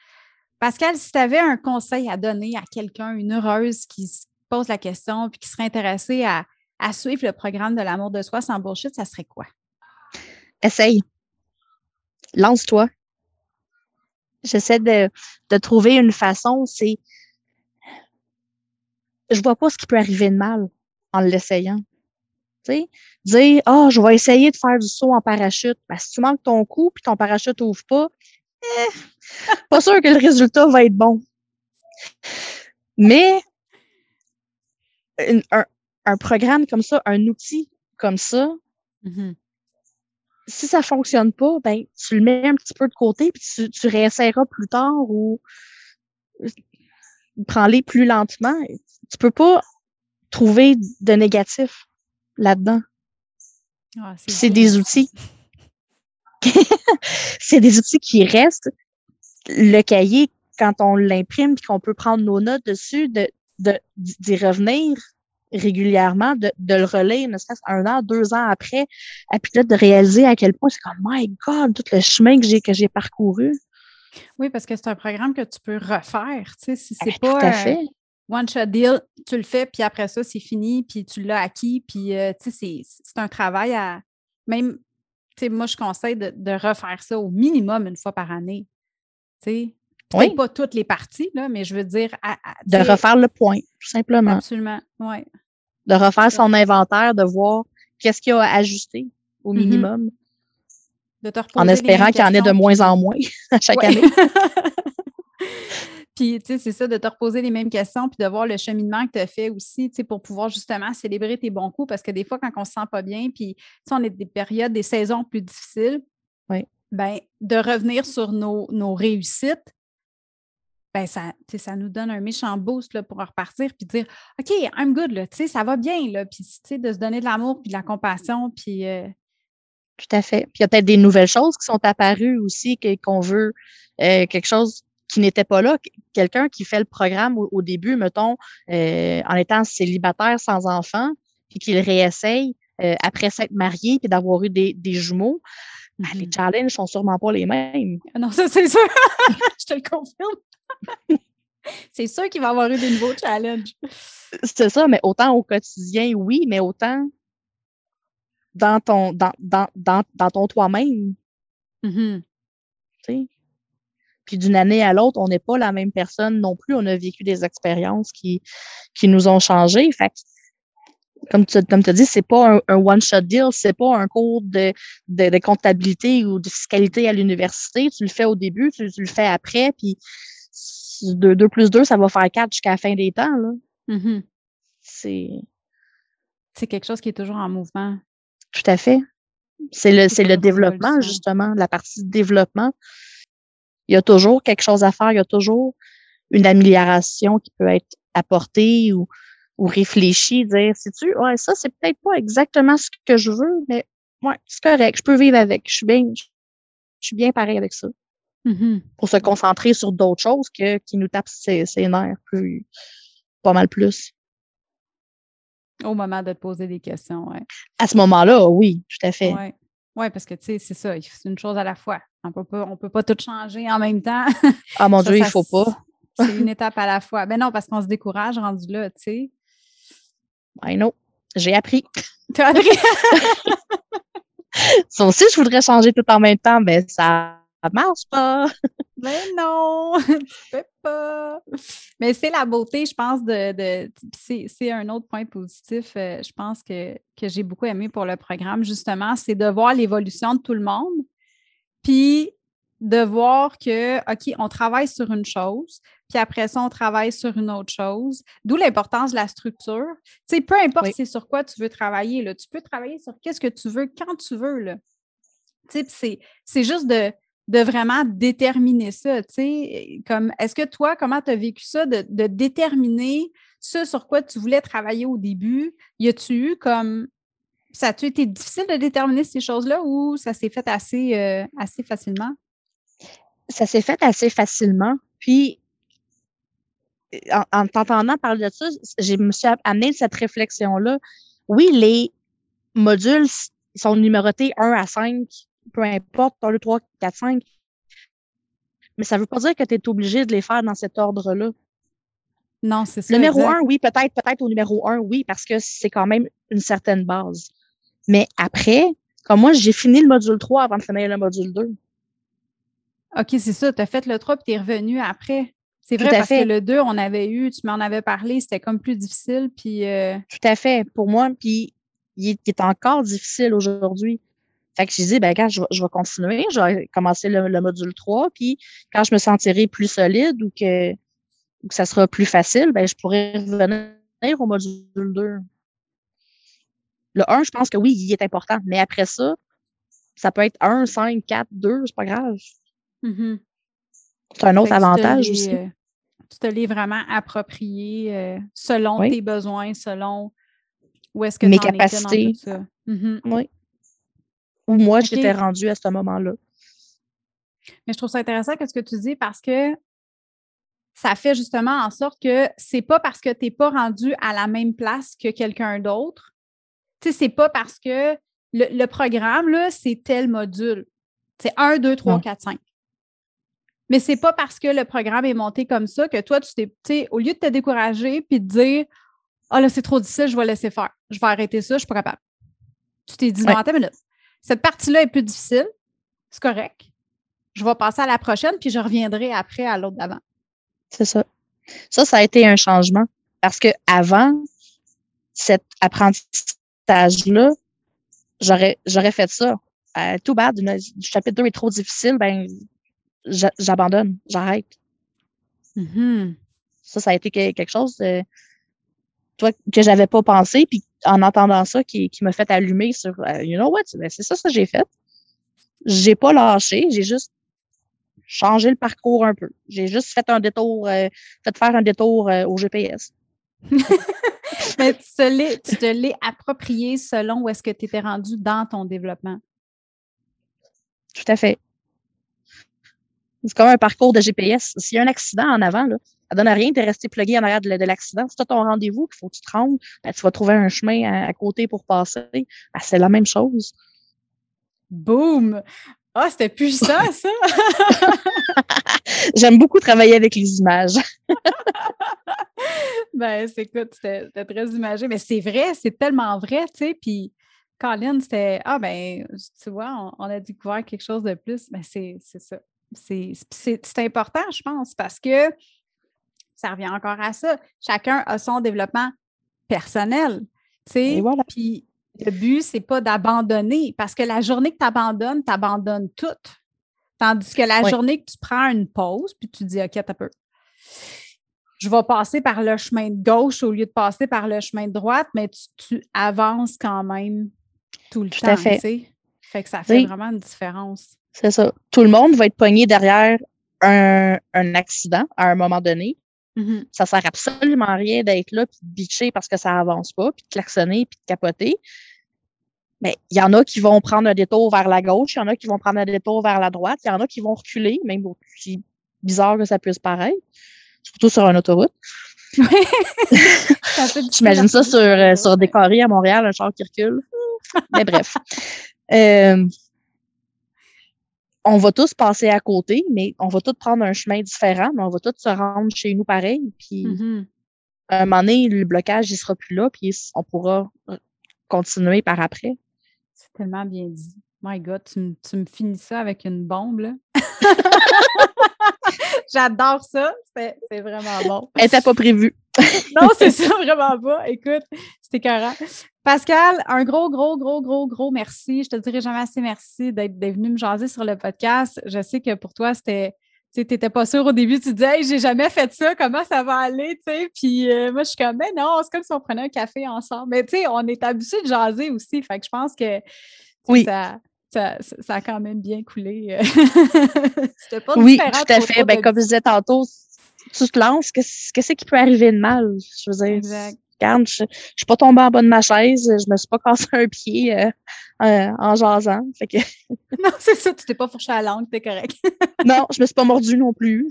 Pascal, si tu avais un conseil à donner à quelqu'un, une heureuse qui se pose la question puis qui serait intéressée à, suivre le programme de l'amour de soi sans bullshit, ça serait quoi? Essaye. Lance-toi. J'essaie de, trouver une façon, c'est. Je vois pas ce qui peut arriver de mal en l'essayant. Tu sais, dire, oh, je vais essayer de faire du saut en parachute. Si tu manques ton coup puis ton parachute ouvre pas, eh, pas sûr que le résultat va être bon. Mais un, un, programme comme ça, un outil comme ça, mm-hmm. si ça fonctionne pas, ben tu le mets un petit peu de côté puis tu, tu réessayeras plus tard ou prends-les plus lentement. Tu peux pas trouver de négatif là-dedans. Ah, c'est des outils. (laughs) c'est des outils qui restent. Le cahier, quand on l'imprime et qu'on peut prendre nos notes dessus, de, d'y revenir régulièrement, de, le relire, ne serait-ce un an, deux ans après, et puis là, de réaliser à quel point c'est comme, my God, tout le chemin que j'ai, que j'ai parcouru. Oui, parce que c'est un programme que tu peux refaire, tu sais, si c'est ben, pas... Tout à fait one shot deal, tu le fais, puis après ça, c'est fini, puis tu l'as acquis, puis euh, tu sais, c'est un travail à. Même, moi, je conseille de, refaire ça au minimum une fois par année. Tu sais, peut-être pas toutes les parties, là, mais je veux dire. de refaire le point, tout simplement. Absolument, oui. De refaire son inventaire, de voir qu'est-ce qu'il y a à ajuster au mm-hmm. minimum. De te en espérant qu'il y en ait de moins en moins à chaque année. (laughs) Puis, tu sais, c'est ça, de te reposer les mêmes questions, puis de voir le cheminement que tu as fait aussi, tu sais, pour pouvoir justement célébrer tes bons coups. Parce que des fois, quand on se sent pas bien, puis, tu sais, on est des périodes, des saisons plus difficiles, oui. ben, de revenir sur nos, nos réussites, ben ça, ça nous donne un méchant boost là, pour repartir puis dire OK, I'm good, là, ça va bien. Là, puis de se donner de l'amour puis de la compassion. Puis, euh Tout à fait. Puis il y a peut-être des nouvelles choses qui sont apparues aussi, qu'on veut euh, quelque chose qui n'était pas là, quelqu'un qui fait le programme au, début, mettons, euh, en étant célibataire sans enfant, puis qu'il réessaye euh, après s'être marié puis d'avoir eu des, jumeaux, ben, les mm-hmm. challenges sont sûrement pas les mêmes. Ah non, ça c'est sûr. (laughs) Je te le confirme. (laughs) c'est sûr qu'il va avoir eu des nouveaux challenges. C'est ça, mais autant au quotidien, oui, mais autant dans ton dans, dans, dans, ton toi-même. Tu sais? Puis d'une année à l'autre, on n'est pas la même personne non plus. On a vécu des expériences qui, qui nous ont changé. Fait comme tu comme as dit, c'est pas un, one-shot deal, c'est pas un cours de, de, comptabilité ou de fiscalité à l'université. Tu le fais au début, tu, le fais après, puis 2, plus 2, ça va faire 4 jusqu'à la fin des temps. Là. Mm-hmm. C'est. C'est quelque chose qui est toujours en mouvement. Tout à fait. C'est le, c'est le développement, justement, la partie développement. Il y a toujours quelque chose à faire, il y a toujours une amélioration qui peut être apportée ou, ou réfléchie, dire, sais-tu, ouais, ça, c'est peut-être pas exactement ce que je veux, mais ouais, c'est correct, je peux vivre avec, je suis bien, je, suis bien pareil avec ça. Mm-hmm. Pour se concentrer sur d'autres choses que, qui nous tapent ses, nerfs plus, pas mal plus. Au moment de te poser des questions, oui. À ce moment-là, oui, tout à fait. Oui, ouais, parce que, tu sais, c'est ça, c'est une chose à la fois. On peut pas, on peut pas tout changer en même temps. Ah mon (laughs) Dieu, il faut pas. (laughs) c'est une étape à la fois. Mais ben non, parce qu'on se décourage rendu là, tu sais. I know. J'ai appris. (laughs) Tu as appris? ça aussi, je voudrais changer tout en même temps, mais ça marche pas. Mais non, tu peux pas. Mais c'est la beauté, je pense, de. de c'est un autre point positif, euh, je pense, que, que j'ai beaucoup aimé pour le programme, justement, c'est de voir l'évolution de tout le monde puis de voir que, OK, on travaille sur une chose, puis après ça, on travaille sur une autre chose. D'où l'importance de la structure. Tu sais, peu importe c'est sur quoi tu veux travailler, là, tu peux travailler sur qu'est-ce que tu veux quand tu veux. Là. Tu sais, c'est juste de, de vraiment déterminer ça. Tu sais, comme, est-ce que toi, comment tu as vécu ça, de, de, déterminer ce sur quoi tu voulais travailler au début? Y a-tu eu comme ça a-tu été difficile de déterminer ces choses-là ou ça s'est fait assez, euh, assez facilement? Ça s'est fait assez facilement. Puis, en, en t'entendant parler de ça, je me suis amené cette réflexion-là. Oui, les modules sont numérotés 1 à 5, peu importe, 1, 2, 3, 4, 5. Mais ça ne veut pas dire que tu es obligé de les faire dans cet ordre-là. Non, c'est ça. Numéro 1, oui, peut-être, peut-être au numéro 1, oui, parce que c'est quand même une certaine base. Mais après, comme moi, j'ai fini le module 3 avant de finir le module 2. OK, c'est ça. Tu as fait le 3 puis tu es revenu après. C'est vrai parce que le 2, on avait eu, tu m'en avais parlé, c'était comme plus difficile. Puis, euh, Tout à fait. Pour moi, puis il est, encore difficile aujourd'hui. Fait que j'ai dit, ben, quand je, vais continuer, je vais commencer le, module 3, puis quand je me sentirai plus solide ou que, ou que ça sera plus facile, ben, je pourrais revenir au module 2. Le 1, je pense que oui, il est important, mais après ça, ça peut être 1, 5, 4, 2, c'est pas grave. Mm-hmm. C'est un autre avantage aussi. Euh, tu te l'es vraiment approprié euh, selon tes besoins, selon où est-ce que Mes capacités. Mm-hmm. Oui. Où moi, j'étais rendue à ce moment-là. Mais je trouve ça intéressant ce que tu dis parce que ça fait justement en sorte que c'est pas parce que tu n'es pas rendu à la même place que quelqu'un d'autre tu sais, c'est pas parce que le, programme, là, c'est tel module. C'est 1, 2, 3, 4, 5. Mais c'est pas parce que le programme est monté comme ça que toi, tu t'es, au lieu de te décourager puis de dire Ah oh, là, c'est trop difficile, je vais laisser faire. Je vais arrêter ça, je suis pas capable. Tu t'es dit, non, attends minute. Cette partie-là est plus difficile. C'est correct. Je vais passer à la prochaine, puis je reviendrai après à l'autre d'avant. C'est ça. Ça, ça a été un changement. Parce que avant, cet apprentissage là j'aurais, j'aurais fait ça. Euh, tout bad, du chapitre 2 est trop difficile, ben j'abandonne, j'arrête. Mm-hmm. Ça, ça a été quelque chose de, toi, que j'avais pas pensé, puis en entendant ça, qui, qui m'a fait allumer sur euh, You know what? Ben, c'est ça, ça j'ai fait. J'ai pas lâché, j'ai juste changé le parcours un peu. J'ai juste fait un détour, euh, fait faire un détour au GPS. (laughs) Mais tu te l'es approprié selon où est-ce que tu étais rendu dans ton développement. Tout à fait. C'est comme un parcours de GPS. S'il y a un accident en avant, là, ça donne à rien de rester plugué en arrière de, l'accident. Si tu as ton rendez-vous, qu'il faut que tu te rendes, ben, tu vas trouver un chemin à, côté pour passer. Ben, c'est la même chose. Boum! Ah, c'était puissant, (laughs) ça! J'aime beaucoup travailler avec les images. (laughs) ben, c'est écoute, c'était très imagé, mais c'est vrai, c'est tellement vrai, tu sais. Puis, Colin, c'était Ah, ben, tu vois, on, a découvert quelque chose de plus. Ben, c'est ça. C'est important, je pense, parce que ça revient encore à ça. Chacun a son développement personnel, tu sais. Voilà. Puis, le but, c'est pas d'abandonner, parce que la journée que tu abandonnes, tu abandonnes tout. Tandis que la journée que tu prends une pause, puis tu dis, OK, t'as peu je vais passer par le chemin de gauche au lieu de passer par le chemin de droite, mais tu, avances quand même tout le temps. À fait. fait que ça fait vraiment une différence. C'est ça. Tout le monde va être pogné derrière un, accident à un moment donné. Mm-hmm. Ça sert absolument à rien d'être là puis de bitcher parce que ça avance pas, puis de klaxonner, puis de capoter. Mais il y en a qui vont prendre un détour vers la gauche, il y en a qui vont prendre un détour vers la droite, il y en a qui vont reculer, même aussi bizarre que ça puisse paraître surtout sur une autoroute. (laughs) (laughs) J'imagine ça sur, euh, sur des carrés à Montréal, un char qui recule. Mais bref. (laughs) Euh, on va tous passer à côté, mais on va tous prendre un chemin différent, mais on va tous se rendre chez nous pareil. Puis, mm-hmm. à un moment donné, le blocage, il sera plus là, puis on pourra continuer par après. C'est tellement bien dit. My God, tu, tu me finis ça avec une bombe, là. (laughs) (laughs) J'adore ça. C'est vraiment bon. Elle n'était pas prévue. (laughs) non, c'est ça, vraiment pas. Écoute, c'était carré. Pascal, un gros, gros, gros, gros, gros merci. Je te dirai jamais assez merci d'être venu me jaser sur le podcast. Je sais que pour toi, c'était tu n'étais pas sûr au début, tu disais hey, j'ai jamais fait ça, comment ça va aller, tu sais? Puis euh, moi, je suis comme, mais non, c'est comme si on prenait un café ensemble. Mais tu sais, on est habitué de jaser aussi. Fait que je pense que oui. ça, ça, a quand même bien coulé. (laughs) C'était pas Oui, tout à fait. Ben, comme je disais tantôt, tu te lances, qu'est-ce qui peut arriver de mal? Je veux dire, exact je, ne suis pas tombée en bas de ma chaise, je me suis pas cassé un pied euh, euh, en jasant. (laughs) non, c'est ça, tu t'es pas fourché à la langue, t'es correct. non, je me suis pas mordu non plus.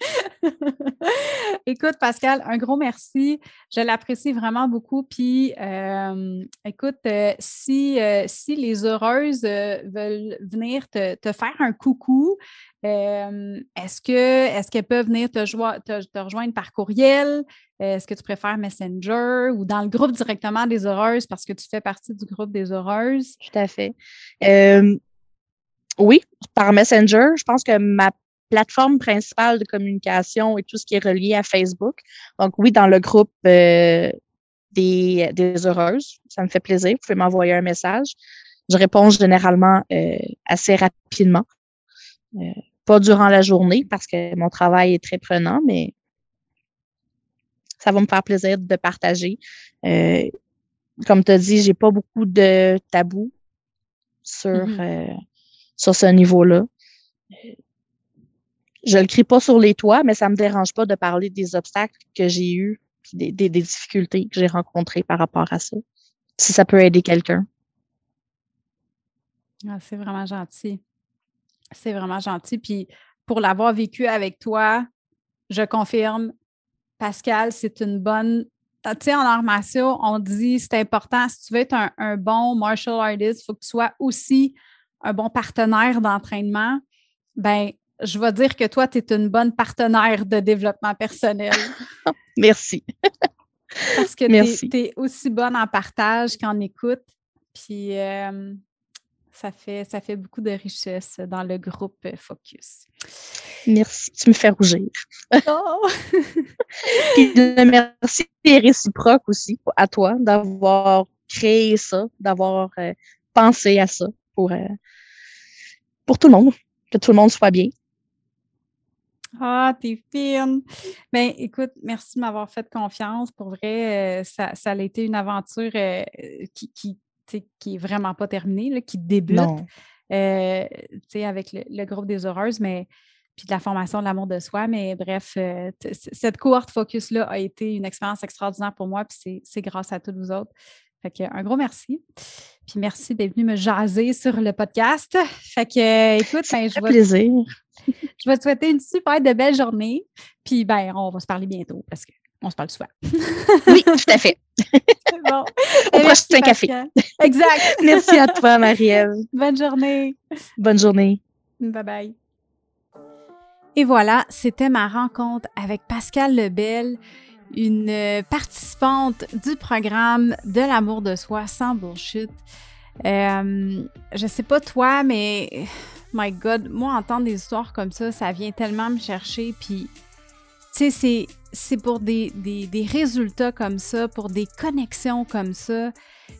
(laughs) écoute, Pascal, un gros merci. Je l'apprécie vraiment beaucoup. Puis, euh, écoute, si, si les heureuses veulent venir te, faire un coucou, est-ce que est-ce qu'elles peuvent venir te, te, rejoindre par courriel? Est-ce que tu préfères Messenger ou dans le groupe directement des heureuses parce que tu fais partie du groupe des heureuses? Tout à fait. oui, par Messenger. Je pense que ma plateforme principale de communication est tout ce qui est relié à Facebook. Donc oui, dans le groupe des, des heureuses, ça me fait plaisir. Vous pouvez m'envoyer un message. Je réponds généralement assez rapidement pas durant la journée parce que mon travail est très prenant, mais ça va me faire plaisir de partager. Euh, comme tu as dit, j'ai pas beaucoup de tabous sur, mm-hmm. euh, sur ce niveau-là. Je le crie pas sur les toits, mais ça me dérange pas de parler des obstacles que j'ai eus, des, des, difficultés que j'ai rencontrées par rapport à ça. Si ça peut aider quelqu'un. Ah, c'est vraiment gentil. C'est vraiment gentil. Puis pour l'avoir vécu avec toi, je confirme, Pascal, c'est une bonne. Tu sais, en armation, on dit c'est important, si tu veux être un, bon martial artist, il faut que tu sois aussi un bon partenaire d'entraînement. Ben, je vais dire que toi, tu es une bonne partenaire de développement personnel. (laughs) Merci. Parce que tu es, aussi bonne en partage qu'en écoute. Puis, euh, ça fait, ça fait beaucoup de richesse dans le groupe Focus. Merci, tu me fais rougir. Oh! (laughs) Puis le merci est réciproque aussi à toi d'avoir créé ça, d'avoir euh, pensé à ça pour, euh, pour tout le monde, que tout le monde soit bien. Ah, t'es fine. Bien, écoute, merci de m'avoir fait confiance. Pour vrai, ça, ça, a été une aventure qui, qui, qui est vraiment pas terminé, qui débute euh, avec le, groupe des heureuses, mais puis de la formation de l'amour de soi. Mais bref, euh, cette cohorte focus-là a été une expérience extraordinaire pour moi, puis c'est grâce à tous vous autres. Fait que, un gros merci. Puis merci d'être venu me jaser sur le podcast. Fait que, écoute, ben, je vais, plaisir. (laughs) je vais te souhaiter une super de belle journée. Puis, ben, on va se parler bientôt parce qu'on se parle souvent. (laughs) oui, tout à fait. (laughs) Bon. On un café. Exact. Merci à toi, Marie-Ève. Bonne journée. Bonne journée. Bye bye. Et voilà, c'était ma rencontre avec Pascal Lebel, une participante du programme de l'amour de soi sans bullshit. Euh, je sais pas toi, mais my God, moi entendre des histoires comme ça, ça vient tellement me chercher. Puis, tu sais, c'est pour des, des, résultats comme ça, pour des connexions comme ça,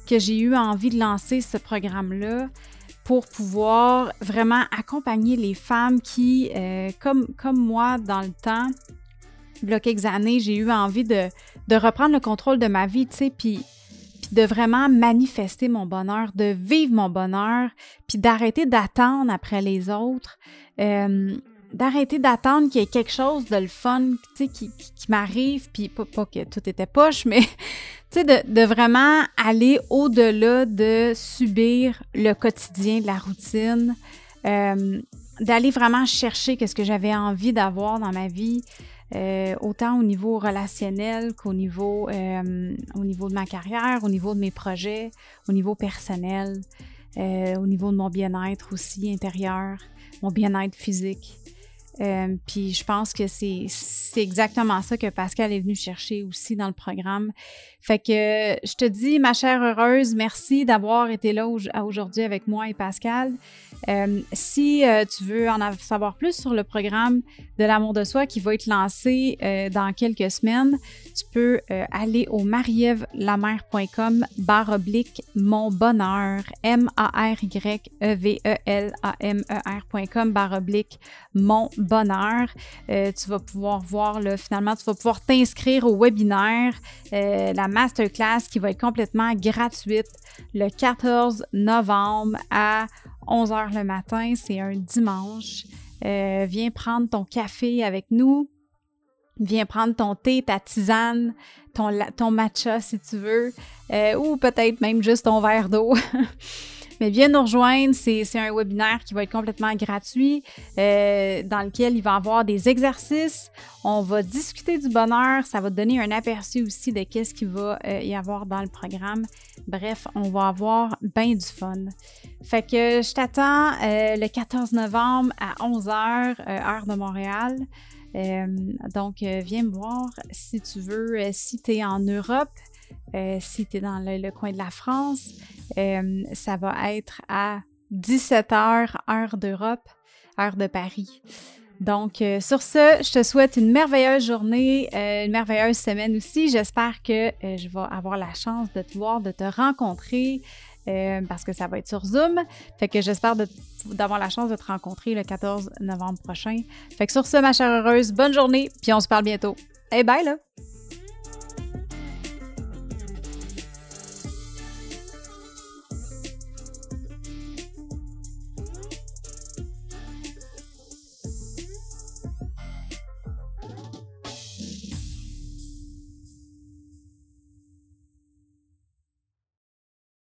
que j'ai eu envie de lancer ce programme-là pour pouvoir vraiment accompagner les femmes qui, euh, comme, comme moi dans le temps, a quelques années, j'ai eu envie de, de, reprendre le contrôle de ma vie, tu sais, puis, de vraiment manifester mon bonheur, de vivre mon bonheur, puis d'arrêter d'attendre après les autres. Euh, d'arrêter d'attendre qu'il y ait quelque chose de le fun, qui, qui, qui m'arrive, puis pas, que tout était poche, (laughs) mais de, de vraiment aller au-delà de subir le quotidien, la routine, euh, d'aller vraiment chercher qu'est-ce que j'avais envie d'avoir dans ma vie, euh, autant au niveau relationnel qu'au niveau, euh, au niveau de ma carrière, au niveau de mes projets, au niveau personnel, au niveau de mon bien-être aussi intérieur, mon bien-être physique. Euh, puis je pense que c'est exactement ça que Pascal est venu chercher aussi dans le programme. Fait que je te dis, ma chère heureuse, merci d'avoir été là aujourd'hui avec moi et Pascal. Euh, si euh, tu veux en savoir plus sur le programme de l'amour de soi qui va être lancé dans quelques semaines, tu peux aller au marievlamer.com barre oblique mon bonheur, M-A-R-Y-E-V-E-L-A-M-E-R.com barre. Euh, tu vas pouvoir voir, finalement, tu vas pouvoir t'inscrire au webinaire, euh, la masterclass qui va être complètement gratuite le 14 novembre à 11h le matin. C'est un dimanche. Euh, viens prendre ton café avec nous. Viens prendre ton thé, ta tisane, ton, ton matcha si tu veux, ou peut-être même juste ton verre d'eau. (laughs) Viens nous rejoindre, c'est un webinaire qui va être complètement gratuit, euh, dans lequel il va y avoir des exercices. On va discuter du bonheur, ça va te donner un aperçu aussi de qu'est-ce qu'il va euh, y avoir dans le programme. Bref, on va avoir bien du fun. Fait que je t'attends euh, le 14 novembre à 11h, heure de Montréal. donc, viens me voir si tu veux, si tu es en Europe. Euh, si tu es dans le, coin de la France, euh, ça va être à 17h, heure d'Europe, heure de Paris. Donc, euh, sur ce, je te souhaite une merveilleuse journée, une merveilleuse semaine aussi. J'espère que je vais avoir la chance de te voir, de te rencontrer. parce que ça va être sur Zoom. Fait que j'espère d'avoir la chance de te rencontrer le 14 novembre prochain. Fait que sur ce, ma chère heureuse, bonne journée, puis on se parle bientôt. Hey, bye là!